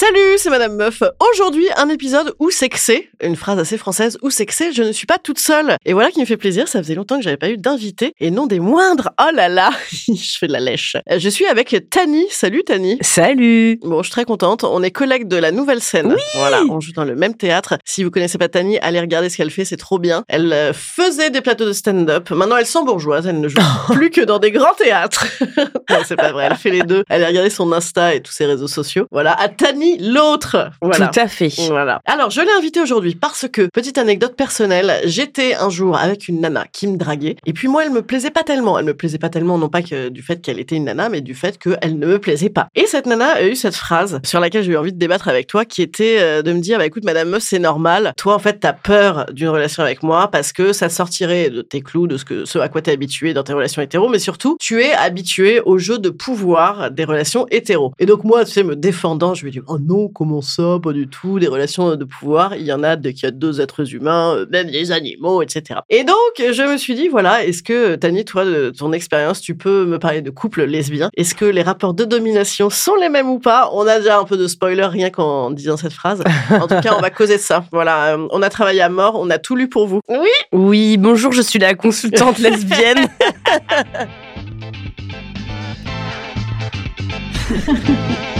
Salut, c'est Madame Meuf. Aujourd'hui, un épisode où c'est que c'est, une phrase assez française, où c'est que c'est, je ne suis pas toute seule. Et voilà qui me fait plaisir, ça faisait longtemps que j'avais pas eu d'invité, et non des moindres. Oh là là, je fais de la lèche. Je suis avec Tani. Salut Tani. Salut. Bon, je suis très contente. On est collègues de la nouvelle scène. Oui. Voilà, on joue dans le même théâtre. Si vous connaissez pas Tani, allez regarder ce qu'elle fait, c'est trop bien. Elle euh, faisait des plateaux de stand-up. Maintenant, elle sent bourgeoise. Elle ne joue plus que dans des grands théâtres. non, c'est pas vrai. Elle fait les deux. Allez regarder son Insta et tous ses réseaux sociaux. Voilà, à Tani l'autre. Voilà. Tout à fait. Voilà. Alors, je l'ai invitée aujourd'hui parce que, petite anecdote personnelle, j'étais un jour avec une nana qui me draguait. Et puis moi, elle me plaisait pas tellement. Elle me plaisait pas tellement, non pas que du fait qu'elle était une nana, mais du fait qu'elle ne me plaisait pas. Et cette nana a eu cette phrase sur laquelle j'ai eu envie de débattre avec toi, qui était euh, de me dire, bah écoute, madame Meuf, c'est normal. Toi, en fait, t'as peur d'une relation avec moi parce que ça sortirait de tes clous, de ce, que, ce à quoi t'es habitué dans tes relations hétéro, mais surtout, tu es habitué au jeu de pouvoir des relations hétéro. Et donc moi, tu sais, me défendant, je lui dis, oh non, comment ça, pas du tout, des relations de pouvoir, il y en a dès qu'il y a deux êtres humains, euh, même les animaux, etc. Et donc, je me suis dit, voilà, est-ce que, Tani, toi, de ton expérience, tu peux me parler de couple lesbien Est-ce que les rapports de domination sont les mêmes ou pas? On a déjà un peu de spoiler rien qu'en disant cette phrase. En tout cas, on va causer de ça. Voilà, euh, on a travaillé à mort, on a tout lu pour vous. Oui Oui, bonjour, je suis la consultante lesbienne.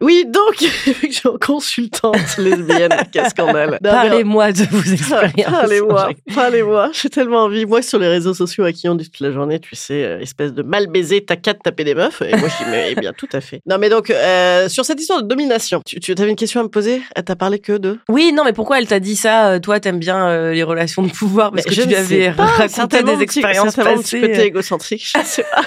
Oui, donc, vu que je suis consultante lesbienne, quel scandale. Parlez-moi de vos expériences. Parlez-moi, parlez-moi. J'ai tellement envie. Moi, sur les réseaux sociaux, à qui on dit toute la journée, tu sais, euh, espèce de mal baiser, t'as qu'à taper des meufs. Et moi, je dis, mais eh bien, tout à fait. Non, mais donc, euh, sur cette histoire de domination, tu, tu avais une question à me poser? Elle t'a parlé que de? Oui, non, mais pourquoi elle t'a dit ça? Euh, Toi, t'aimes bien euh, les relations de pouvoir parce Mais que je tu lui avais pas, raconté des expériences mon petit passées. côté égocentrique, je sais pas.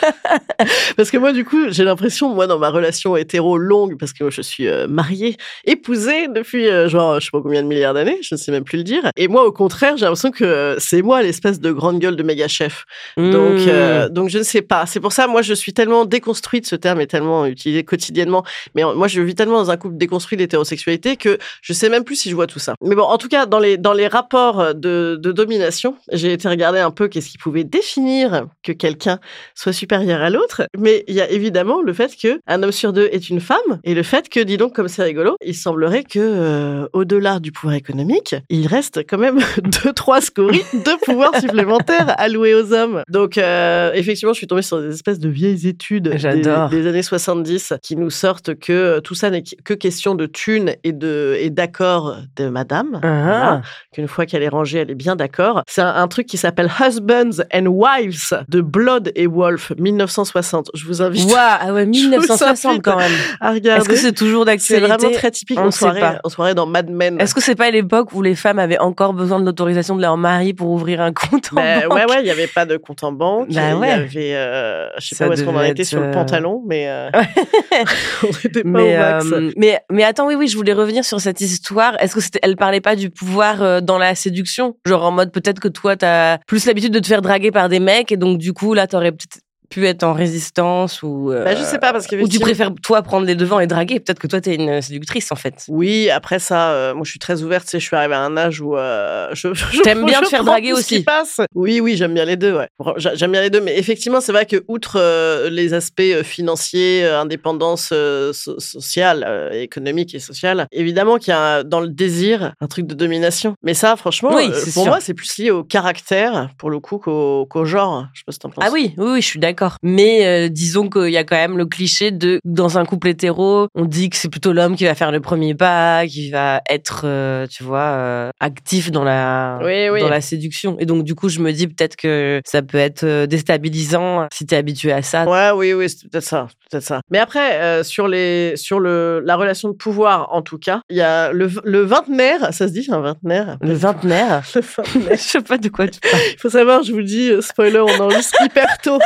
parce que moi, du coup, j'ai l'impression, moi, dans ma relation hétéro longue, parce que moi, je suis euh, mariée, épousée depuis, euh, genre, je sais pas combien de milliards d'années, je ne sais même plus le dire. Et moi, au contraire, j'ai l'impression que euh, c'est moi l'espèce de grande gueule de méga chef. Donc, Mmh. euh, donc je ne sais pas. C'est pour ça, moi, je suis tellement déconstruite, ce terme est tellement utilisé quotidiennement. Mais moi, je vis tellement dans un couple déconstruit d'hétérosexualité que je sais même plus si je vois tout ça. Mais bon, en tout cas, dans les, dans les rapports de, de domination, j'ai été regarder un peu qu'est-ce qui pouvait définir que quelqu'un soit supérieur à l'autre. Mais il y a évidemment le fait que un homme sur deux est une femme et le fait que, dis donc, comme c'est rigolo, il semblerait que, euh, au-delà du pouvoir économique, il reste quand même deux, trois scories de pouvoir supplémentaires alloués aux hommes. Donc, euh, effectivement, je suis tombée sur des espèces de vieilles études des, J'adore. des années 70 qui nous sortent que euh, tout ça n'est que question de thunes et de et d'accord de madame. Ah. Voilà. Qu'une fois qu'elle est rangée, elle est bien d'accord. C'est un, un truc qui s'appelle Husbands and Wives de Blood et Wolf 1960. Je vous invite Ouah, ah ouais, vous 1960 invite quand même. à regarder. Que c'est toujours C'est d'actualité vraiment très typique On sait soirée, pas. en soirée dans Mad Men. Est-ce que c'est pas l'époque où les femmes avaient encore besoin de l'autorisation de leur mari pour ouvrir un compte en Ben, banque ouais, ouais, il n'y avait pas de compte en banque. Bah il y ouais. avait, euh, je sais Ça pas où est-ce qu'on en était sur le euh, pantalon, mais euh, on n'était pas mais, au max. euh, mais mais attends oui oui je voulais revenir sur cette histoire est-ce que c'était elle parlait pas du pouvoir euh, dans la séduction? Genre en mode peut-être que toi t'as plus l'habitude de te faire draguer par des mecs et donc du coup là t'aurais peut-être pu être en résistance ou. euh, Bah, je sais pas, parce Ou tu préfères, toi, prendre les devants et draguer. Peut-être que toi, t'es une séductrice, en fait. Oui, après ça, euh, moi je suis très ouverte, je suis arrivée à un âge où euh, je, je T'aimes bien je te faire draguer aussi. passe. Oui, oui, j'aime bien les deux, ouais. J'a- J'aime bien les deux, mais effectivement, c'est vrai que outre euh, les aspects financiers, indépendance so- sociale, économique et sociale, évidemment qu'il y a dans le désir un truc de domination. Mais ça, franchement, Oui, pour sûr. moi, c'est plus lié au caractère, pour le coup, qu'au genre. Je sais pas si t'en penses. Ah oui, oui, oui, je suis d'accord. Mais euh, disons qu'il y a quand même le cliché de dans un couple hétéro, on dit que c'est plutôt l'homme qui va faire le premier pas, qui va être, euh, tu vois, euh, actif dans la Oui, oui. dans la séduction. Et donc du coup, je me dis peut-être que ça peut être déstabilisant si t'es habitué à ça. Ouais, oui, oui, c'est peut-être ça, peut-être ça. Mais après, sur les, sur le, la relation de pouvoir, en tout cas, il y a le, le vingtenaire, ça se dit un vingtenaire. Le vingtenaire. Le vingtenaire. je sais pas de quoi tu parles. Il faut savoir, je vous le dis, spoiler, on enregistre hyper tôt.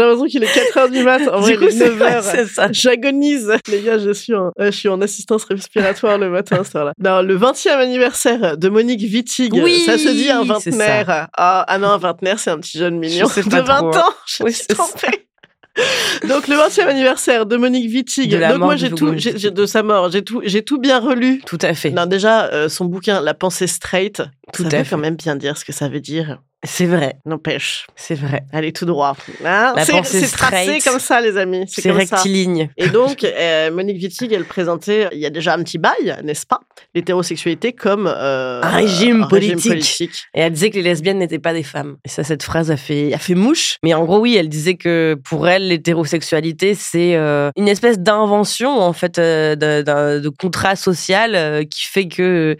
L'impression qu'il est 4 heures du mat. En vrai, du coup, il est 9 c'est heures. c'est ça. J'agonise. Les gars, je suis, en, ouais, je suis en assistance respiratoire le matin, à cette heure-là. Non, le 20e anniversaire de Monique Wittig. Oui, ça se dit un vingtenaire. Ah, ah non, un vingtenaire, c'est un petit jeune mignon de pas 20 trop. ans. Je me Oui, suis trompée. Donc le 20e anniversaire de Monique Wittig. De Donc moi j'ai tout j'ai- j'ai- de sa mort, j'ai tout j'ai tout bien relu. Tout à fait. Non déjà euh, son bouquin La pensée straight, Tout ça à veut fait. quand même bien dire ce que ça veut dire. C'est vrai. N'empêche, C'est vrai. allez tout droit. Hein La c'est tracé comme ça les amis, c'est comme ça. rectiligne. Et donc, euh, Monique Wittig, elle présentait, il y a déjà un petit bail, n'est-ce pas? L'hétérosexualité comme euh, Un régime un politique. politique. Et elle disait que les lesbiennes n'étaient pas des femmes. Et ça, cette phrase a fait, a fait mouche. Mais en gros, oui, elle disait que pour elle, l'hétérosexualité, c'est euh, une espèce d'invention, en fait, euh, d'un- d'un- de, contrat social euh, qui fait que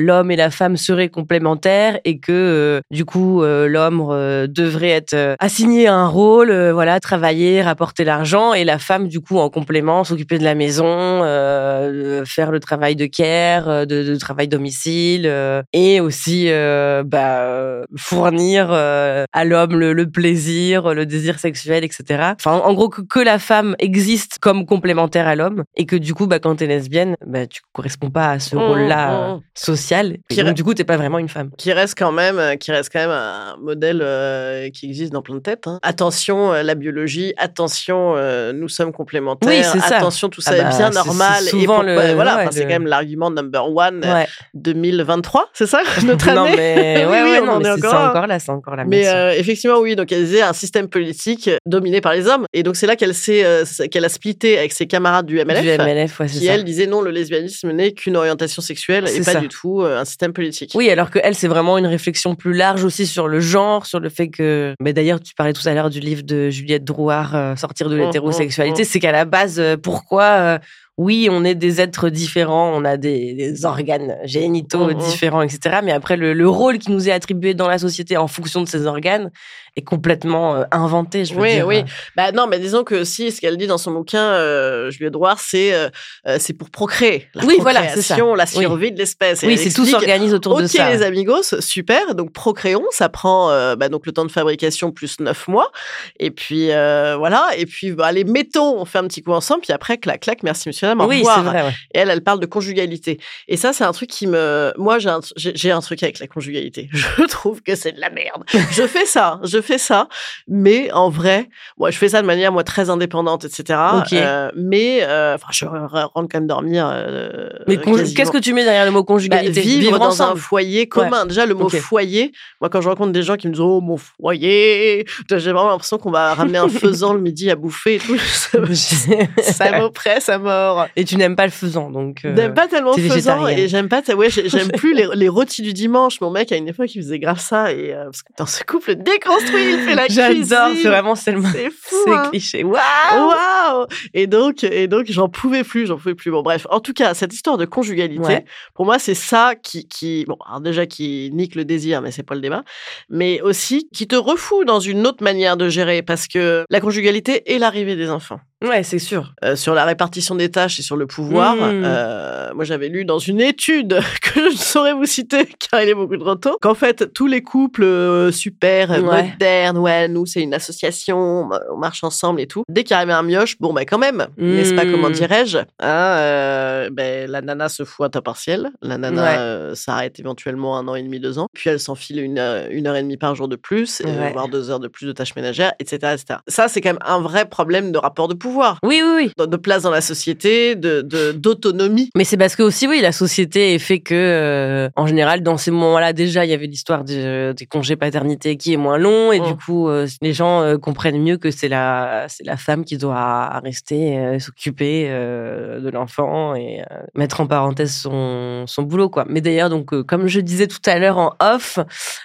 l'homme et la femme seraient complémentaires et que, euh, du coup, euh, l'homme euh, devrait être euh, assigné à un rôle, euh, voilà, travailler, rapporter l'argent, et la femme, du coup, en complément, s'occuper de la maison, euh, faire le travail de care, euh, de, de travail domicile, euh, et aussi euh, bah, euh, fournir euh, à l'homme le, le plaisir, le désir sexuel, etc. Enfin, en, en gros, que, que la femme existe comme complémentaire à l'homme, et que du coup, bah, quand t'es lesbienne, bah, tu corresponds pas à ce Mmh, rôle-là mmh. Et Qui donc du coup, t'es pas vraiment une femme. Qui reste quand même, euh, qui reste quand même un modèle euh, qui existe dans plein de têtes. hein. Attention, euh, la biologie. Attention, euh, nous sommes complémentaires. Oui, c'est ça. Attention, tout ça Ah est bien normal. c'est et souvent pourquoi- le- voilà, ouais, enfin, c'est quand même l'argument number one euh, Ouais. 2023, c'est ça notre non année? mais Oui, ouais, oui, on non, mais est encore là. encore là, c'est encore là. Mais euh, effectivement, oui. Donc, elle disait un système politique dominé par les hommes. Et donc, c'est là qu'elle s'est, qu'elle a splitté avec ses camarades du MLF. du MLF, ouais, c'est Qui, ça. elle, disait non, le lesbianisme n'est qu'une orientation sexuelle et pas ça. du tout euh, un système politique. Oui, alors que elle, c'est vraiment une réflexion plus large aussi sur le genre, sur le fait que. Mais d'ailleurs, tu parlais tout à l'heure du livre de Juliette Drouard, euh, Sortir de Mmh, l'hétérosexualité. mmh, C'est qu'à la base, euh, pourquoi euh, oui, on est des êtres différents, on a des, des organes génitaux différents, etc. Mais après, le, le rôle qui nous est attribué dans la société en fonction de ces organes est complètement euh, inventé, je veux Oui, dire. oui. Bah non, mais disons que si ce qu'elle dit dans son bouquin, euh, Juliette Drouard, c'est euh, euh, c'est pour procréer. La Oui, voilà, c'est ça. la Oui. survie de l'espèce. Oui, c'est tout s'organise autour Ok de ça. les amigos, super. Donc procréons, ça prend euh, bah, donc le temps de fabrication plus neuf mois. Et puis voilà. Et puis bah, allez, mettons, on fait un petit coup ensemble. Puis après, clac, clac, merci monsieur au Oui, c'est vrai. ouais. Et elle, elle parle de conjugalité. Et ça, c'est un truc qui me. Moi, j'ai un, j'ai j'ai un truc avec la conjugalité. Je trouve que c'est de la merde. je fais ça, je fais ça. Mais en vrai, moi, je fais ça de manière, moi, très indépendante, etc. Euh, mais, euh, enfin, je rentre quand même dormir. euh, Mais qu'est-ce que tu mets derrière le mot Bah, conjugalité vivre, dans ensemble. un foyer commun. Déjà, le mot foyer, moi, quand je rencontre des gens qui me disent Oh, mon foyer, j'ai vraiment l'impression qu'on va ramener un faisan le midi à bouffer et tout. Ça, m'oppresse à mort. Et tu n'aimes pas le faisant, donc. euh, J'aime pas tellement faisant végétarienne. et j'aime pas, ouais, j'ai- j'aime plus les, les rôtis du dimanche. Mon mec, à une époque, il faisait grave ça et euh, parce que dans ce couple déconstruit, il fait la cuisine. J'adore, c'est vraiment le C'est fou. c'est hein. cliché. Waouh Waouh Et donc, et donc, j'en pouvais plus, j'en pouvais plus. Bon, bref, en tout cas, cette histoire de conjugalité, Ouais. pour moi, c'est ça qui, qui, bon, alors déjà qui nique le désir, mais c'est pas le débat, mais aussi qui te refoue dans une autre manière de gérer, parce que la conjugalité et l'arrivée des enfants. Ouais, c'est sûr. Euh, sur la répartition des tâches et sur le pouvoir. Mmh. Euh, moi, j'avais lu dans une étude que je ne saurais vous citer car il est beaucoup trop tôt, qu'en fait, tous les couples euh, super Ouais. modernes, ouais, nous, c'est une association, on marche ensemble et tout. Dès qu'il arrivait un mioche, bon, bah, quand même, n'est-ce pas, Mmh. comment dirais-je hein, euh, ben, La nana se fout à temps partiel. La nana Ouais. euh, s'arrête éventuellement un an et demi, deux ans. Puis elle s'enfile une, heure- une heure et demie par jour de plus, Ouais. voire deux heures de plus de tâches ménagères, etc. etc. Ça, c'est quand même un vrai problème de rapport de pouvoir Oui, oui, oui. de- de place dans la société, de de- d'autonomie. Mais c'est parce que aussi, oui, la société fait que, euh, en général, dans ces moments-là, déjà, il y avait l'histoire de- des congés paternité qui est moins long, et Mm. du coup, euh, les gens euh, comprennent mieux que c'est la, c'est la femme qui doit rester euh, s'occuper euh, de l'enfant et euh, mettre en parenthèse son, son boulot, quoi. Mais d'ailleurs, donc, euh, comme je disais tout à l'heure en off,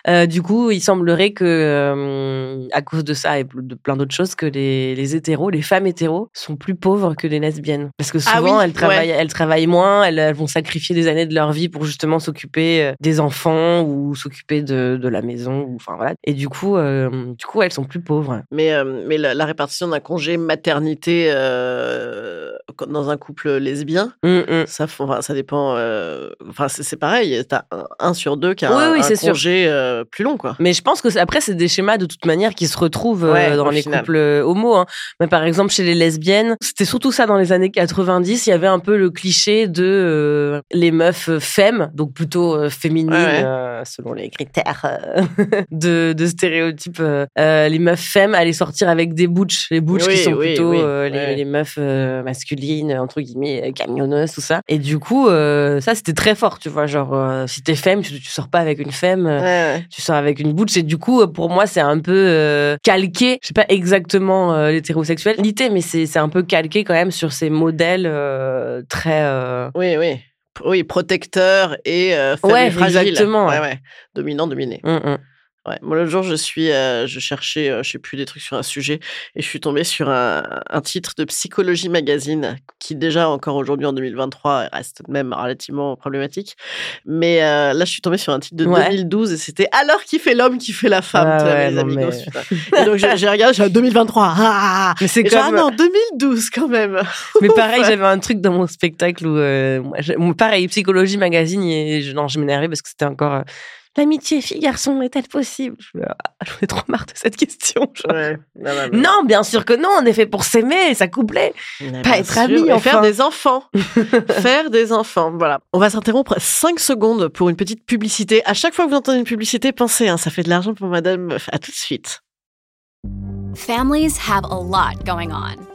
euh, du coup, il semblerait que, euh, à cause de ça et de plein d'autres choses, que les, les hétéros, les femmes hétéros, sont plus pauvres que les lesbiennes. Parce que Ah souvent, oui, elles travaillent, elles travaillent moins, elles, elles vont sacrifier des années de leur vie pour justement s'occuper euh, des enfants ou s'occuper de, de la maison. Ou, enfin voilà. Et du coup, euh, du coup, elles sont plus pauvres. Mais, euh, mais la, la répartition d'un congé maternité euh, dans un couple lesbien, Hum, hum. ça, enfin, ça dépend. euh, Enfin, c'est c'est pareil. T'as un, un sur deux qui a Oui, un, oui, un congé euh, plus long, quoi. Mais je pense que après, c'est des schémas de toute manière qui se retrouvent euh, Ouais, dans les final. couples homo. Hein. Mais par exemple, chez les lesbiennes, c'était surtout ça dans les années 90. Il y avait un peu le cliché de les meufs femmes, donc plutôt féminines Ouais, ouais. selon les critères de, de stéréotypes. les meufs femmes allaient sortir avec des butch. Les butch Oui, qui sont plutôt les, les meufs euh, masculines, entre guillemets, euh, camionneuses, tout ça. Et du coup, euh, ça, c'était très fort, tu vois. Genre, euh, si t'es femme, tu, tu sors pas avec une femme. Ouais, ouais. tu sors avec une bouche et du coup pour moi c'est un peu euh, calqué je sais pas exactement l'hétérosexualité mais c'est un peu calqué quand même sur ces modèles très Oui, oui. Oui, protecteur et famille Ouais, fragile. exactement, Ouais, ouais. Dominant, dominé. hum. Ouais. Moi, l'autre jour, je suis, euh, je cherchais, euh, je sais plus, des trucs sur un sujet, et je suis tombée sur un, un titre de Psychologie Magazine, qui déjà, encore aujourd'hui, en 2023, reste même relativement problématique. Mais euh, là, je suis tombée sur un titre de Ouais. 2012, et c'était Alors qui fait l'homme, qui fait la femme. Ah ouais, amigos, mais-. Et donc, j'ai regardé, j'ai 2023. Ah, ah, ah. mais c'est comme ah non, 2012 quand même. mais pareil j'avais un truc dans mon spectacle où euh, moi, pareil psychologie magazine et je, non je m'énervais parce que c'était encore euh, l'amitié fille garçon est-elle possible? Je me- ah, j'en ai trop marre de cette question. Ouais. Non, non, mais- non bien sûr que non on est fait pour s'aimer et s'accoupler Pas être sûr. amis, enfin. Faire des enfants. faire des enfants. Voilà. On va s'interrompre 5 secondes pour une petite publicité. À chaque fois que vous entendez une publicité, pensez, hein, ça fait de l'argent pour Madame Meuf. À tout de suite. Families have a lot going on.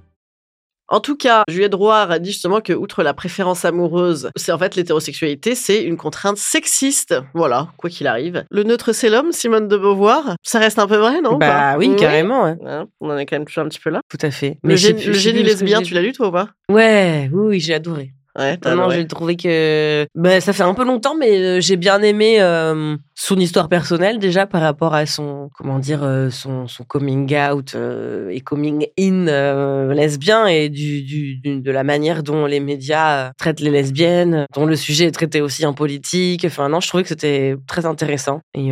En tout cas, Juliette Drouard a dit justement que, outre la préférence amoureuse, c'est en fait l'hétérosexualité, c'est une contrainte sexiste. Voilà, quoi qu'il arrive. Le neutre, c'est l'homme, Simone de Beauvoir. Ça reste un peu vrai, non bah oui, carrément ouais. Hein, on en est quand même toujours un petit peu là. tout à fait Le, gé- plus- le génie lesbien, tu l'as lu toi ou pas? Ouais, oui, oui, j'ai adoré. Ouais, Non, j'ai trouvé que ben, ça fait un peu longtemps, mais euh, j'ai bien aimé euh, son histoire personnelle déjà par rapport à son comment dire euh, son, son coming out euh, et coming in euh, lesbien et du, du, de la manière dont les médias traitent les lesbiennes, dont le sujet est traité aussi en politique. Enfin non, je trouvais que c'était très intéressant et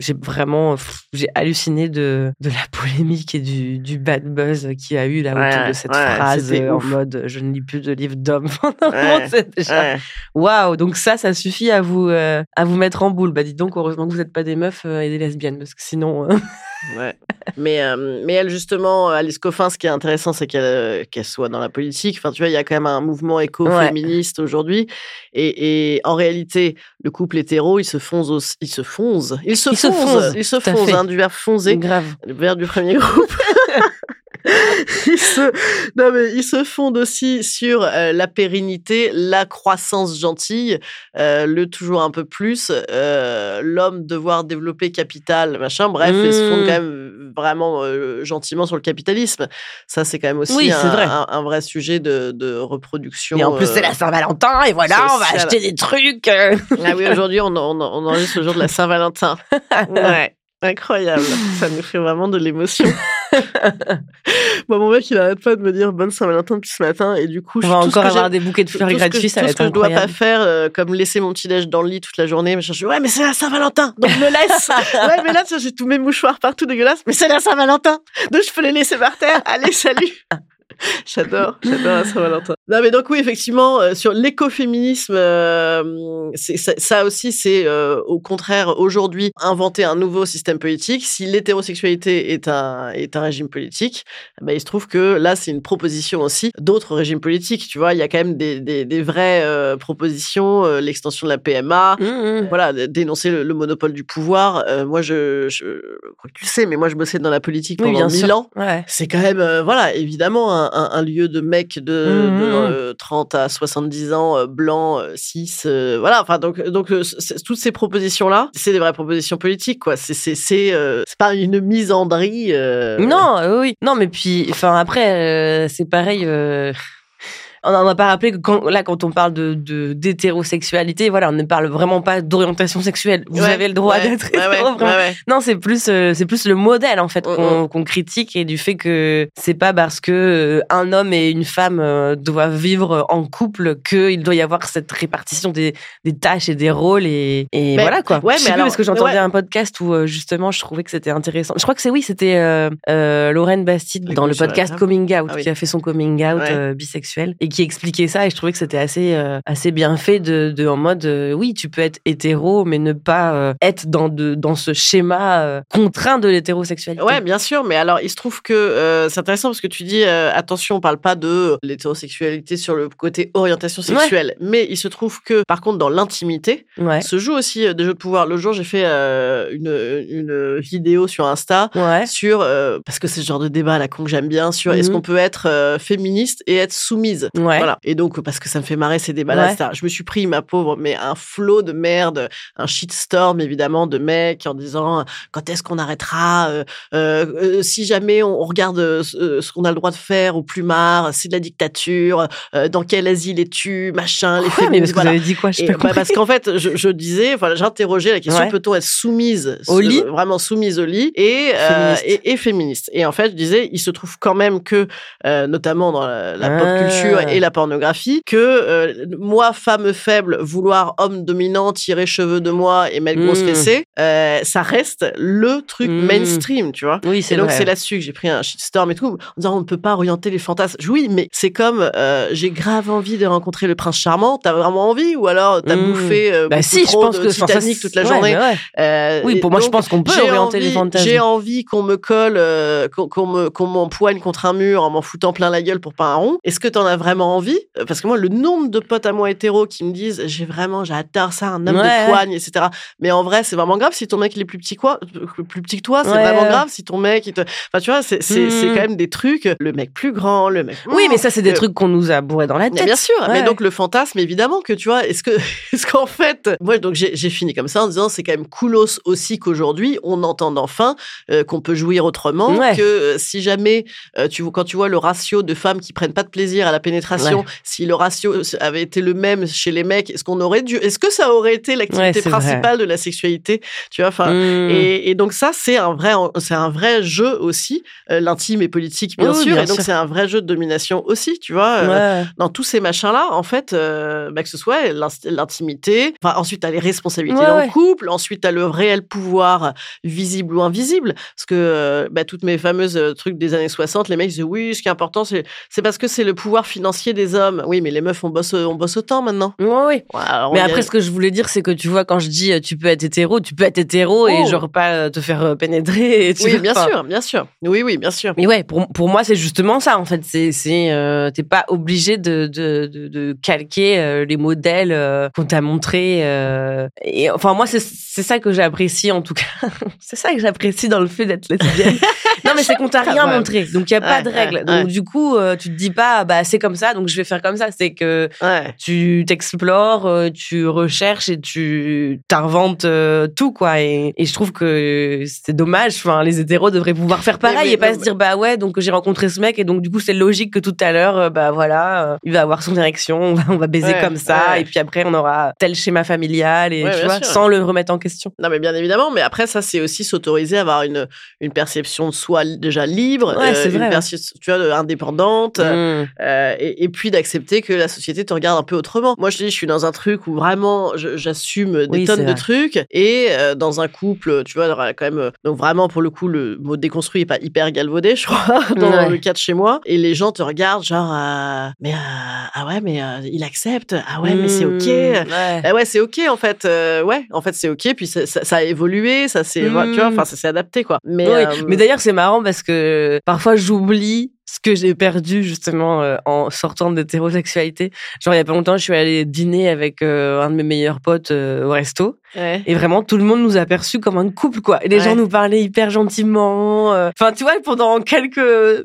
j'ai vraiment j'ai halluciné de, de la polémique et du, du bad buzz qu'il y a eu là autour Ouais, de cette ouais, phrase euh, en ouf. mode je ne lis plus de livres d'hommes. Ouais, déjà. Waouh, donc ça, ça suffit à vous euh, à vous mettre en boule. Bah dites donc, heureusement que vous n'êtes pas des meufs euh, et des lesbiennes, parce que sinon. euh, Ouais. Mais, euh, mais elle, justement, Alice Coffin, ce qui est intéressant, c'est qu'elle euh, qu'elle soit dans la politique. Enfin, tu vois, il y a quand même un mouvement éco-féministe aujourd'hui. Et, et en réalité, le couple hétéro, il se fonce. aussi- il se fonce. Il se fonce. fonce, Il se fonce, hein, du verbe fonzer. grave. le verbe du premier groupe. ils, se, non mais ils se fondent aussi sur euh, la pérennité, la croissance gentille, euh, le toujours un peu plus, euh, l'homme devoir développer capital, machin. Bref, ils se fondent Mm. quand même vraiment gentiment sur le capitalisme. Ça, c'est quand même aussi Oui, un, vrai. un- un vrai sujet de, de reproduction. Et en plus, c'est la Saint-Valentin, et voilà, on va acheter des trucs. Ah oui, aujourd'hui, on, on, on enregistre le jour de la Saint-Valentin. Ouais. Incroyable. Ça nous fait vraiment de l'émotion. Moi, mon mec, il arrête pas de me dire bonne Saint-Valentin depuis ce matin. Et du coup, On je- va encore avoir des bouquets de fleurs gratuits, ça tout ce que je dois pas faire, euh, comme laisser mon petit-déj dans le lit toute la journée. Je dis, ouais, mais c'est la Saint-Valentin, donc je me laisse. ouais, mais là, j'ai tous mes mouchoirs partout dégueulasses. Mais c'est la Saint-Valentin, donc je peux les laisser par terre. Allez, salut. J'adore, j'adore la Saint-Valentin. Non, mais donc oui, effectivement, euh, sur l'écoféminisme, euh, ça, ça aussi, c'est euh, au contraire aujourd'hui inventer un nouveau système politique. Si l'hétérosexualité est un est un régime politique, ben, il se trouve que là, c'est une proposition aussi d'autres régimes politiques. Tu vois, il y a quand même des des, des vraies propositions, l'extension de la PMA. Mmh, mmh. Voilà, dénoncer le, le monopole du pouvoir. Moi, je, je, je crois que tu le sais, mais moi, je bossais dans la politique Oui, pendant bien mille sûr. ans Ouais. c'est quand même, voilà, évidemment, un, un- un lieu de mecs de, Mhm. de, euh, 30 à 70 ans, euh, blancs, euh, cis, euh, voilà. Enfin, donc, donc euh, toutes ces propositions-là, c'est des vraies propositions politiques, quoi. C'est, c'est, c'est, euh, pas une misandrie. euh, Non, euh, oui. Non, mais puis, enfin, après, euh, c'est pareil. On n'a pas rappelé que quand, là, quand on parle de, de- d'hétérosexualité, voilà, on ne parle vraiment pas d'orientation sexuelle. Vous Ouais, avez le droit ouais, d'être ouais. Non, c'est plus, euh, c'est plus le modèle en fait Mm, qu'on, qu'on critique et du fait que c'est pas parce que euh, un homme et une femme euh, doivent vivre en couple qu'il doit y avoir cette répartition des, des tâches et des rôles et, et Mais- voilà quoi. ouais, je sais mais plus alors- parce que j'entendais un podcast où justement je trouvais que c'était intéressant. Je crois que c'est oui, c'était euh, euh, Lorraine Bastide dans le podcast. Coming Out Ah oui. qui a fait son coming out bisexuel et qui expliquait ça et je trouvais que c'était assez euh, assez bien fait de, de en mode euh, oui tu peux être hétéro mais ne pas euh, être dans de dans ce schéma contraint de l'hétérosexualité. Ouais, bien sûr, mais alors il se trouve que c'est intéressant parce que tu dis attention, on parle pas de l'hétérosexualité sur le côté orientation sexuelle, mais il se trouve que par contre dans l'intimité, Ouais. se joue aussi des jeux de pouvoir. Le jour, j'ai fait une, une vidéo sur Insta Ouais. sur parce que c'est ce genre de débat là con que j'aime bien sur est-ce Mhm. qu'on peut être féministe et être soumise. Ouais. Voilà. Et donc parce que ça me fait marrer ces débats-là, Ouais. Je me suis pris ma pauvre, mais un flot de merde, un shitstorm évidemment de mecs en disant quand est-ce qu'on arrêtera euh, euh, euh, si jamais on, on regarde euh, ce, qu'on a le droit de faire au plumard, c'est de la dictature. euh, dans quel asile es-tu, machin, les Quoi mais parce féministes, que vous voilà. avez dit quoi? Je Et, bah, parce qu'en fait, je, je disais, voilà, j'interrogeais la question Ouais. peut-on être soumise Au lit? vraiment soumise au lit et euh, Féministe. et, et féministe. Et en fait, je disais, il se trouve quand même que, euh, notamment dans la, la Ah. pop culture et la pornographie, que euh, moi, femme faible, vouloir homme dominant, tirer cheveux de moi et mettre grosse Mm. fessée, euh, ça reste le truc Mm. mainstream, tu vois. Oui, c'est donc c'est là-dessus que j'ai pris un shitstorm et tout, en disant on ne peut pas orienter les fantasmes. Oui, mais c'est comme euh, j'ai grave envie de rencontrer le prince charmant. T'as vraiment envie ou alors t'as Mm. bouffé Bah si, je pense de que ça, Titanic c'est- toute la ouais, journée. ouais. Oui, pour moi, je pense qu'on peut orienter les fantasmes. J'ai envie qu'on me colle, qu'on me qu'on m'empoigne contre un mur en m'en foutant plein la gueule pour pas un rond. Est-ce que t'en as vraiment envie Euh, Parce que moi, le nombre de potes à moi hétéros qui me disent j'ai vraiment j'adore ça, un homme Ouais, de poigne, etc. Mais en vrai, c'est vraiment grave si ton mec il est plus petit quoi, plus petit que toi, c'est Ouais, vraiment grave si ton mec il te. Enfin, tu vois, c'est Mhm. quand même des trucs. Le mec plus grand, le mec. Oui, mais ça, c'est des Euh, trucs qu'on nous a bourré dans la mais tête. bien sûr, mais donc le fantasme, évidemment que tu vois, est-ce que, est-ce qu'en fait, moi donc j'ai fini comme ça en disant c'est quand même coolos aussi qu'aujourd'hui on entend enfin euh, qu'on peut jouir autrement, que euh, si jamais euh, tu vois quand tu vois le ratio de femmes qui prennent pas de plaisir à la pénétration, Ouais. si le ratio avait été le même chez les mecs, est-ce qu'on aurait dû, est-ce que ça aurait été l'activité Ouais, c'est vrai. principale de la sexualité, tu vois, enfin. Mm. Et, et donc ça, c'est un vrai, c'est un vrai jeu aussi. Euh, L'intime est politique, bien Oui, sûr, bien et donc c'est un vrai jeu de domination aussi, tu vois. euh, dans tous ces machins-là, en fait, euh, bah, que ce soit l'in- l'intimité, enfin, ensuite, t'as les responsabilités dans le couple, ensuite, t'as le réel pouvoir visible ou invisible. Parce que bah, toutes mes fameuses trucs des années 60, les mecs disaient oui, ce qui est important, c'est parce que c'est le pouvoir financier des hommes. Oui, mais les meufs, on bosse, on bosse autant maintenant. Ouais, alors, Mais a- après, ce que je voulais dire, c'est que tu vois, quand je dis euh, tu peux être hétéro, tu peux être hétéro et Oh. genre pas euh, te faire euh, pénétrer. Et tu Oui, bien sûr, bien sûr. Oui, oui, bien sûr. Mais ouais, pour, pour moi, c'est justement ça, en fait. C'est, c'est, euh, t'es pas obligé de, de, de, de calquer euh, les modèles euh, qu'on t'a montrés. et enfin, moi, c'est, c'est ça que j'apprécie, en tout cas. c'est ça que j'apprécie dans le fait d'être lesbienne. non, mais c'est qu'on t'a rien montré. Donc, il y a pas de règles. ouais, Donc, du coup, tu te dis pas, bah, c'est comme ça, ça, donc je vais faire comme ça. C'est que Ouais. tu t'explores, euh, tu recherches et tu t'inventes euh, tout, quoi. Et, et je trouve que c'est dommage. Enfin, les hétéros devraient pouvoir faire pareil mais- et pas se dire, bah ouais, donc j'ai rencontré ce mec et donc du coup, c'est logique que tout à l'heure, euh, bah voilà, euh, il va avoir son érection, on va, on va baiser Ouais, comme ça ouais. et puis après, on aura tel schéma familial et tu vois, sûr. sans le remettre en question. Non, mais bien évidemment. Mais après, ça, c'est aussi s'autoriser à avoir une, une perception de soi déjà libre, c'est une vrai, perception, tu vois, indépendante. Mm. euh, et, et puis d'accepter que la société te regarde un peu autrement. Moi, je dis, je suis dans un truc où vraiment, j'assume des Oui, tonnes de trucs. Et euh, dans un couple, tu vois, quand même. euh, Donc vraiment, pour le coup, le mot déconstruit est pas hyper galvaudé, je crois, dans Ouais. le cas de chez moi. Et les gens te regardent genre, euh, mais euh, ah ouais, mais euh, il accepte. Ah ouais, mais c'est ok. Mm, ouais. Ah ouais, c'est ok en fait. Euh, ouais, en fait c'est ok. Puis ça, ça- ça a évolué, ça s'est, tu vois, Mm. enfin ça s'est adapté quoi. Mais, Oui, mais d'ailleurs, c'est marrant parce que parfois j'oublie ce que j'ai perdu justement euh, en sortant d'hétérosexualité. Genre, il y a pas longtemps, je suis allée dîner avec euh, un de mes meilleurs potes euh, au resto. ouais. Et vraiment, tout le monde nous a perçus comme un couple, quoi. Et les Ouais. gens nous parlaient hyper gentiment. euh. Enfin, tu vois, pendant quelques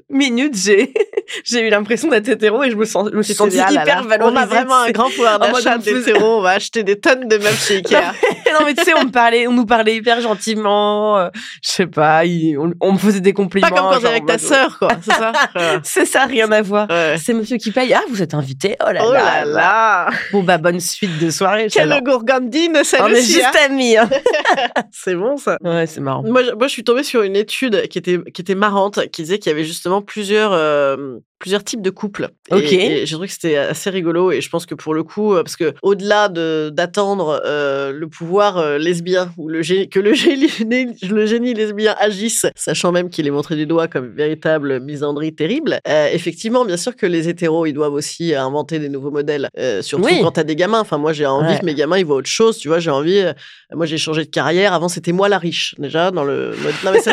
minutes, j'ai j'ai eu l'impression d'être hétéro et je me, sens, je me suis sentie Ah hyper là. valorisée. On a vraiment un grand pouvoir d'achat d'hétéro. On va acheter des tonnes de meufs chez Ikea. Non, mais tu sais, on me parlait, on nous parlait hyper gentiment. euh, je sais pas, il- on, on me faisait des compliments. Pas comme quand t'es avec ta mode, sœur, quoi. C'est ça. C'est ça, rien à voir. Ouais. C'est monsieur qui paye. Ah, vous êtes invité. Oh là Oh là. là là Bon, bah, bonne suite de soirée. Quelle gourgandine, On celle est aussi juste amis. hein. C'est bon ça. Ouais, c'est marrant. Moi, je- moi, je suis tombée sur une étude qui était, qui était marrante, qui disait qu'il y avait justement plusieurs, euh, plusieurs types de couples. Et- Ok. Et, j'ai trouvé que c'était assez rigolo. Et je pense que pour le coup, euh, parce que au-delà de d'attendre euh, le pouvoir euh, lesbien ou le génie, que le génie, le génie lesbien agisse, sachant même qu'il est montré du doigt comme véritable misandrie terrible. euh, effectivement, bien sûr que les hétéros, ils doivent aussi inventer des nouveaux modèles, surtout Oui. quand t'as des gamins. Enfin, moi, j'ai envie Ouais. que mes gamins, ils voient autre chose. Tu vois, j'ai envie. moi, j'ai changé de carrière. Avant, c'était moi la riche, déjà, dans le mode. Non, mais c'est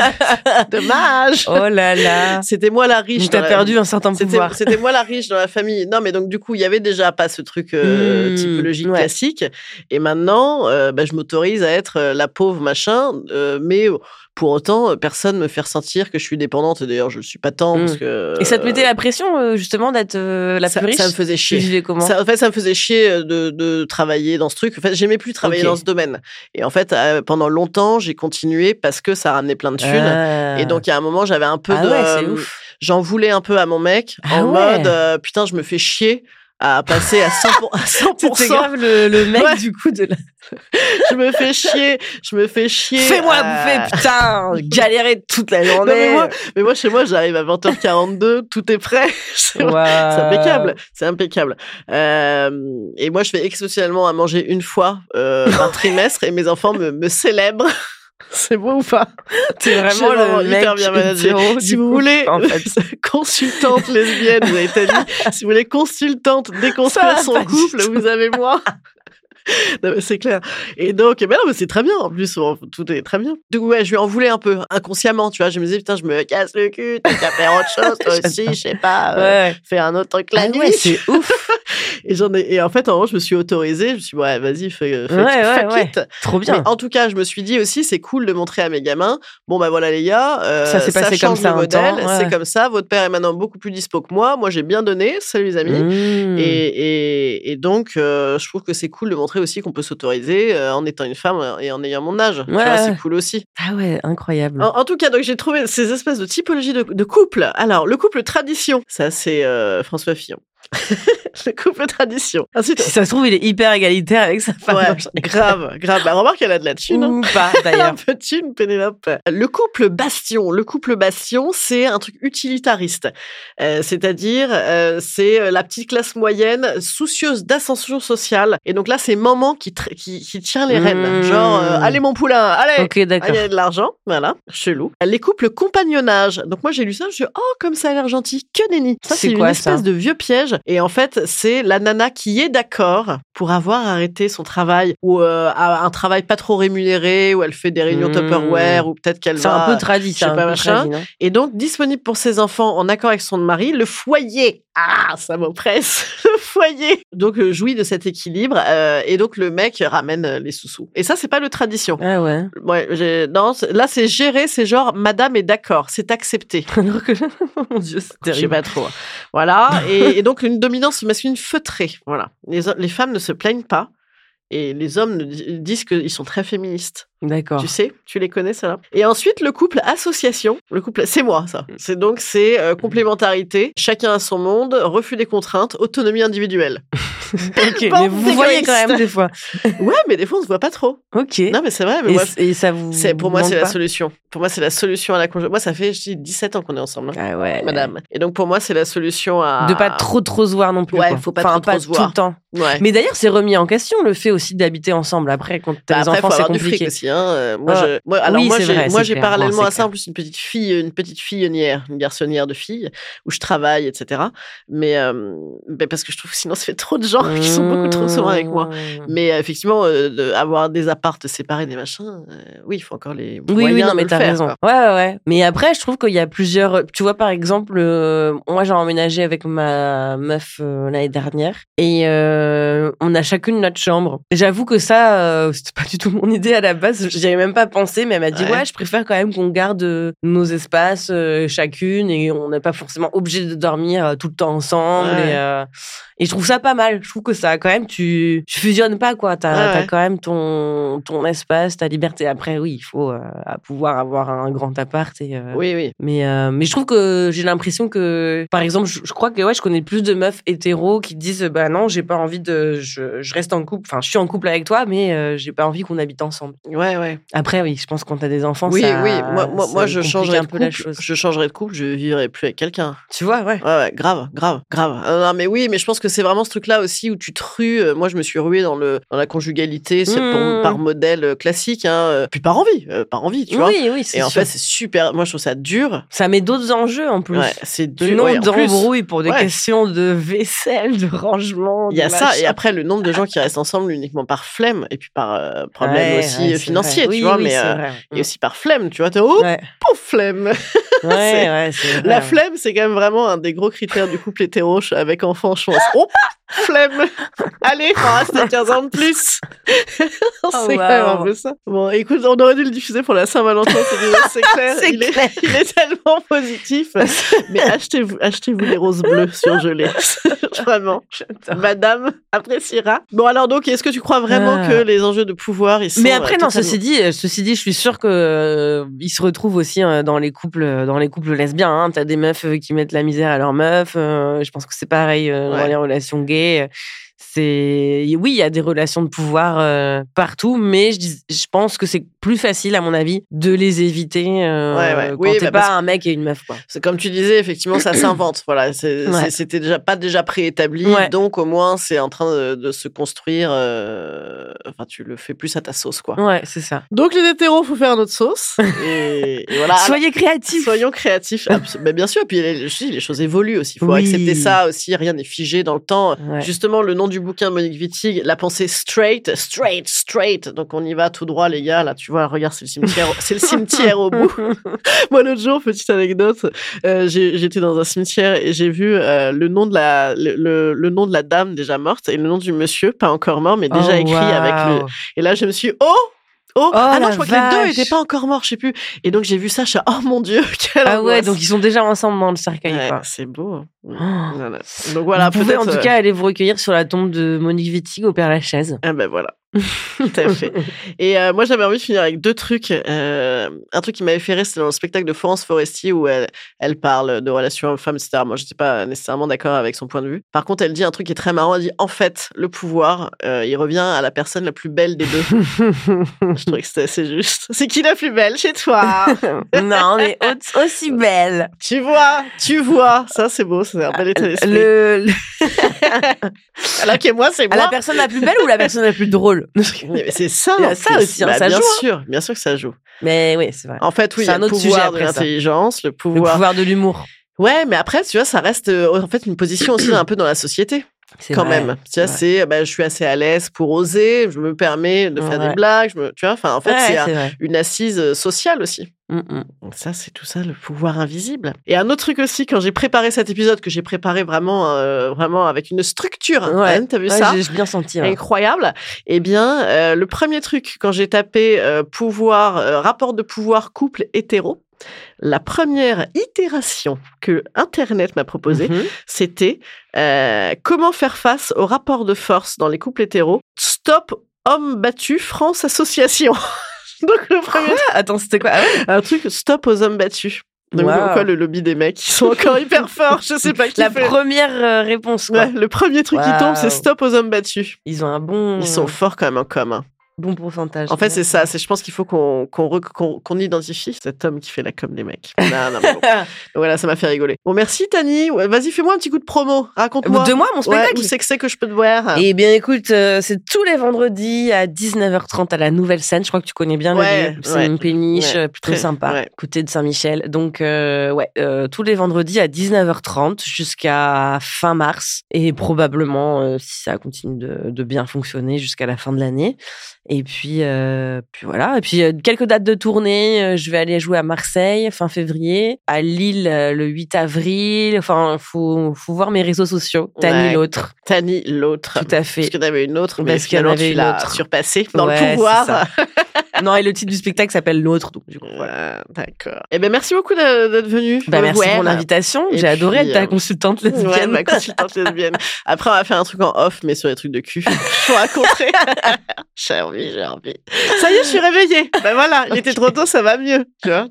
dommage. Oh là là. C'était moi la riche. Tu t'as perdu un certain pouvoir. c'était moi la riche dans la famille. Non, mais donc du coup, il y avait déjà pas ce truc euh, Mmh, typologique ouais. classique. Et maintenant, euh, bah, je m'autorise à être euh, la pauvre machin, euh, mais pour autant, personne me fait ressentir que je suis dépendante. D'ailleurs, je le suis pas tant Mmh. parce que. Et ça te mettait la pression, justement, d'être la ça, plus riche? ça me faisait chier. comment? Ça, en fait, ça me faisait chier de, de travailler dans ce truc. En fait, j'aimais plus travailler dans ce domaine. Et en fait, pendant longtemps, j'ai continué parce que ça ramenait plein de thunes. Ah. Et donc, il y a un moment, j'avais un peu ah de. ouais, c'est ouf. J'en voulais un peu à mon mec, Ah en ouais. mode euh, putain, je me fais chier à passer à 100%. à 100%. C'était grave le, le mec, Ouais. du coup, de la... je me fais chier, je me fais chier. Fais-moi à- bouffer, putain Galérer toute la Non, journée mais, moi, mais moi, chez moi, j'arrive à 20h42, tout est prêt. C'est Waouh. c'est impeccable, c'est impeccable. Euh, et moi, je fais exceptionnellement à manger une fois euh, par trimestre et mes enfants me, me célèbrent. C'est beau ou pas? T'es J'ai vraiment vraiment le mec hyper bien managé. Si vous coup, voulez, en fait. consultante lesbienne, vous avez Tani. Si vous voulez consultante déconstruire son couple, vous avez moi. C'est clair. Et donc, ben non, mais c'est très bien. En plus, tout est très bien. Donc, ouais, je lui en voulais un peu, inconsciemment, tu vois. Je me disais, putain, je me casse le cul, t'as qu'à faire autre chose, toi aussi, je sais pas, euh, Ouais. fais un autre truc la Ah nuit. ouais, c'est ouf. et j'en ai, et en fait, en moment, je me suis autorisée. Je me suis dit, ouais, vas-y, fais, fais Ouais, it. Trop bien. Mais en tout cas, je me suis dit aussi, c'est cool de montrer à mes gamins, bon bah voilà les gars, euh, Ça s'est passé comme ça un modèle, c'est comme ça. Votre père est maintenant beaucoup plus dispo que moi. Moi, j'ai bien donné. Salut les amis. Mmh. Et, et, et donc, euh, je trouve que c'est cool de montrer aussi qu'on peut s'autoriser euh, en étant une femme et en ayant mon âge. Ouais. c'est cool aussi. Ah ouais, incroyable. En, en tout cas, donc j'ai trouvé ces espèces de typologies de, de couple. Alors, le couple tradition, ça c'est euh, François Fillon. le couple tradition. Ensuite, Si ça se trouve, il est hyper égalitaire avec sa femme. ouais, grave, grave. Bah, remarque, elle a de la thune. hein. Ou pas, Un d'ailleurs. peu de thune, Pénélope. Le couple bastion. Le couple bastion, c'est un truc utilitariste. Euh, C'est-à-dire, euh, c'est euh, la petite classe moyenne soucieuse d'ascension sociale. Et donc là, c'est maman qui, tr- qui, qui tient les rênes. Mmh. Genre, euh, allez mon poulain, allez Ok, d'accord. il y a de l'argent, voilà, chelou. Les couples compagnonnage. Donc moi j'ai lu ça, je me suis dit, oh comme ça a l'air gentil, que nenni. Ça C'est c'est une espèce ça de vieux piège. Et en fait c'est la nana qui est d'accord pour avoir arrêté son travail ou euh, a un travail pas trop rémunéré où elle fait des réunions Mmh. Tupperware ou peut-être qu'elle C'est va. un peu tradit, je sais ça. un pas, peu tradit, Et donc disponible pour ses enfants en accord avec son mari, le foyer. Ah, ça m'oppresse. Le foyer. Donc, euh, jouit de cet équilibre. euh, et donc, le mec ramène les sous-sous. Et ça, c'est pas le tradition. Ah ouais. Ouais, non, c'est- là, c'est géré, c'est genre, madame est d'accord, c'est accepté. Alors que- Mon Dieu, c'est Je sais terrible. pas trop. Voilà. Et, et donc, une dominance masculine feutrée. Voilà. Les, femmes ne se plaignent pas. Et les hommes disent qu'ils sont très féministes. D'accord. Tu sais, tu les connais, ça là. Et ensuite, le couple association. Le couple, c'est moi, ça. C'est donc, c'est euh, complémentarité. Chacun a son monde, refus des contraintes, autonomie individuelle. Ok, mais vous voyez quand même des fois. Ouais, mais des fois, on se voit pas trop. Ok. Non, mais c'est vrai. Mais et, moi, c- et ça vous. c'est, pour moi, c'est la solution. Pour moi, c'est la solution à la conjointe. Moi, ça fait, je dis, 17 ans qu'on est ensemble. hein, Ah ouais. Madame. Et donc, pour moi, c'est la solution à. De pas trop trop se voir non plus. Ouais, quoi. faut pas enfin, trop, trop pas se tout voir. le temps. Ouais. Mais d'ailleurs, c'est remis en question le fait aussi d'habiter ensemble. Après, quand t'as Bah, après, enfants, c'est avoir du fric compliqué. aussi. Hein. Euh, Moi, Ah. je, moi, alors Oui, moi, j'ai, vrai, moi, j'ai parallèlement Non, à ça, en plus, une petite fille, une petite fillonnière, une garçonnière de filles, où je travaille, etc. Mais euh, ben, parce que je trouve que sinon, ça fait trop de gens qui sont beaucoup trop souvent avec moi. Mmh. Mais euh, effectivement, de avoir des appartes séparés, des machins, oui, il faut encore les Oui, moyens oui, non, mais t'as raison. quoi. Ouais, ouais, ouais. Mais après, je trouve qu'il y a plusieurs. Tu vois, par exemple, moi, j'ai emménagé avec ma meuf l'année dernière et on a chacune notre chambre. J'avoue que ça, c'était pas du tout mon idée à la base. J'y avais même pas pensé, mais elle m'a dit Ouais. ouais, je préfère quand même qu'on garde euh, nos espaces euh, chacune et on n'est pas forcément obligé de dormir euh, tout le temps ensemble. Ouais. Et, euh, et je trouve ça pas mal. Je trouve que ça, quand même, tu, tu fusionnes pas, quoi. T'as Ouais, quand même ton, ton espace, ta liberté. Après, oui, il faut euh, pouvoir avoir un grand appart. Et, euh, Oui, oui. mais, mais je trouve que j'ai l'impression que, par exemple, je, je crois que ouais, je connais plus de meufs hétéros qui disent bah non, j'ai pas envie de. Je, je reste en couple, enfin, je suis en couple avec toi, mais j'ai pas envie qu'on habite ensemble. Ouais, ouais. Après, oui, je pense quand t'as des enfants, Oui, ça, oui. Moi, moi, ça moi je changerais un peu la couple. chose. Je changerais de couple, je vivrais plus avec quelqu'un. Tu vois, ouais. Ouais, ouais, grave, grave, grave. Euh, non, mais oui, mais je pense que c'est vraiment ce truc-là aussi où tu te rues. euh, Moi, je me suis ruée dans, le, dans la conjugalité c'est pour- Mmh. par modèle euh, classique, hein, puis par envie, euh, par envie, tu vois. oui, oui, c'est Et en fait, c'est super. Moi, je trouve ça dur. ça met d'autres enjeux en plus. Ouais, c'est Le dur. nombre ouais, d'embrouilles pour des questions de vaisselle, de rangement. Il y a ça, et après le nombre de gens qui restent ensemble uniquement par flemme, et puis par problème aussi c'est financier, vrai. tu Oui, vois, oui, mais euh, et aussi par flemme, tu vois, t'es oh, Ouais, pauvre flemme. ouais. La flemme, c'est quand même vraiment un des gros critères du couple hétéro avec enfant, je pense. Oh, flemme Allez, on reste 15 ans de plus C'est quand même un peu ça. Bon, écoute, on aurait dû le diffuser pour la Saint-Valentin, c'est clair. Il, est- clair. il est tellement positif. Mais achetez-vous achetez -vous les roses bleues surgelées. Vraiment. Madame appréciera. Bon, alors donc, est-ce que tu crois vraiment Ah. que les enjeux de pouvoir, ils sont Mais après, euh, non, totalement- ceci dit, euh, ceci dit, je suis sûre que euh, ils se retrouvent aussi euh, dans les couples, dans les couples lesbiens. Hein. T'as des meufs qui mettent la misère à leurs meufs. je pense que c'est pareil dans les relations gays. C'est oui, il y a des relations de pouvoir partout, mais je, dis- je pense que c'est plus facile, à mon avis, de les éviter euh, Ouais, ouais. quand Oui, t'es bah, pas un mec et une meuf, quoi. C'est comme tu disais, effectivement, ça s'invente. Voilà, Ouais. c'était déjà pas déjà préétabli, donc au moins c'est en train de, de se construire. euh, Enfin, tu le fais plus à ta sauce, quoi. Ouais, c'est ça. Donc les hétéros, faut faire notre sauce. Et, et voilà. Soyez créatifs. Soyons créatifs. Mais bien sûr, puis les, choses évoluent aussi. Il faut Oui. accepter ça aussi. Rien n'est figé dans le temps. Justement, le nom du bouquin Monique Wittig, la pensée straight, straight, straight. Donc on y va tout droit, les gars. Là, tu vois, regarde, c'est le cimetière, c'est le cimetière au bout. Moi, l'autre jour, petite anecdote, euh, j'étais dans un cimetière et j'ai vu euh, le nom de la le, le- le nom de la dame déjà morte et le nom du monsieur pas encore mort mais déjà Oh, écrit avec le et là je me suis oh Oh, ah non, je crois que les deux vache. étaient pas encore morts, je sais plus. Et donc j'ai vu ça, je suis oh mon dieu, quelle Ah ouais, donc ils sont déjà ensemble dans le cercueil. Ouais, c'est beau. hein. Oh. Voilà. Donc voilà, vous pouvez en tout euh, cas aller vous recueillir sur la tombe de Monique Wittig au Père Lachaise. Ah ben voilà. Tout à fait. Et euh, moi, j'avais envie de finir avec deux trucs. Euh, un truc qui m'avait fait rire, c'était dans le spectacle de Florence Foresti où elle, elle parle de relations hommes-femmes, etc. Moi, je n'étais pas nécessairement d'accord avec son point de vue. Par contre, elle dit un truc qui est très marrant. Elle dit, en fait, le pouvoir, euh, il revient à la personne la plus belle des deux. je trouvais que c'était assez juste. C'est qui la plus belle chez toi? Non, mais au- aussi belle. Tu vois, tu vois. Ça, c'est beau, c'est un bel état d'esprit. Le- Alors que moi, c'est à moi. la personne la plus belle ou la personne la plus drôle? C'est ça. Ça plus. aussi, hein, Bah, ça bien joue, hein. sûr, bien sûr que ça joue. Mais oui, c'est vrai. En fait, oui, il y C'est a un le autre pouvoir sujet de l'intelligence, le Le pouvoir. pouvoir de l'humour. Ouais, mais après, tu vois, ça reste euh, en fait une position aussi un peu dans la société, quand vrai. même. Tu vois, c'est, bah, je suis assez à l'aise pour oser, je me permets de faire Ouais. des blagues, je me, tu vois, enfin, en fait, Ouais, c'est une assise euh, sociale aussi. Ça, c'est tout ça, le pouvoir invisible. Et un autre truc aussi, quand j'ai préparé cet épisode, que j'ai préparé vraiment, euh, vraiment avec une structure, Ouais. Anne, t'as vu Ouais, ça J'ai bien senti. ouais. Incroyable. Eh bien, euh, le premier truc, quand j'ai tapé euh, pouvoir, euh, rapport de pouvoir couple hétéro, la première itération que Internet m'a proposée, Mhm. c'était euh, comment faire face au rapport de force dans les couples hétéros. Stop homme battu France Association. Donc le premier attends, c'était quoi? Ah ouais? Un truc stop aux hommes battus. Donc Wow. quoi le lobby des mecs qui sont encore hyper forts, je sais pas qui La fait. première euh, réponse, quoi. Ouais, le premier truc qui tombe, c'est Wow. stop aux hommes battus. Ils ont un bon, Ils sont forts quand même en com. Bon pourcentage. En fait, c'est ça. C'est, je pense qu'il faut qu'on, qu'on, qu'on, qu'on identifie cet homme qui fait la com des mecs. Non, non, mais bon. voilà, ça m'a fait rigoler. Bon, merci Tani. Ouais, vas-y, fais-moi un petit coup de promo. Raconte-moi. De moi, mon Ouais, spectacle où c'est que c'est que je peux te voir? Eh bien, écoute, euh, c'est tous les vendredis à 19h30 à la Nouvelle Scène. Je crois que tu connais bien Ouais, le lieu. C'est ouais. une péniche Ouais, euh, plutôt très, sympa, ouais. côté de Saint-Michel. Donc, euh, ouais, euh, tous les vendredis à 19h30 jusqu'à fin mars. Et probablement, si ça continue de, de bien fonctionner, jusqu'à la fin de l'année. Et puis, euh, puis voilà. Et puis, euh, quelques dates de tournée. Euh, Je vais aller jouer à Marseille fin février, à Lille euh, le 8 avril. Enfin, faut, faut voir mes réseaux sociaux. Tani Ouais. l'autre. Tani, l'autre. Tout à fait. Parce qu'il y en avait une autre, mais Parce qu'il y en avait une autre. surpassée dans Ouais, le pouvoir. non, et le titre du spectacle s'appelle L'autre. Donc, du coup, voilà. Voilà, d'accord. Eh ben, merci beaucoup d'être venu. Bah, me merci pour l'invitation. J'ai adoré être ta euh, consultante Ouais, lesbienne. ma consultante lesbienne. Après, on va faire un truc en off, mais sur les trucs de cul. Je vous raconterai. j'ai envie, j'ai envie. Ça y est, je suis réveillée. Ben voilà, il était trop tôt, ça va mieux. Tu vois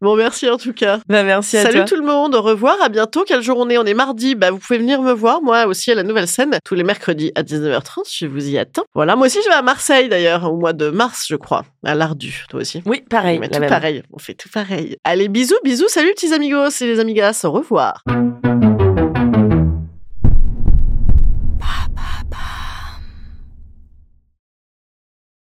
bon, merci en tout cas. Bah, merci à Salut toi. tout le monde, au revoir, à bientôt. Quelle jour on est? On est mardi. Bah, vous pouvez venir me voir, moi aussi, à la nouvelle scène, tous les mercredis à 19h30. Je vous y attends. Voilà, moi aussi, je vais à Marseille d'ailleurs, au mois de mars, je crois, à l'Ardu. Toi aussi Oui, pareil. Mais la tout même. pareil, on fait tout pareil. Allez, bisous, bisous, salut petits amigos et les amigas, au revoir.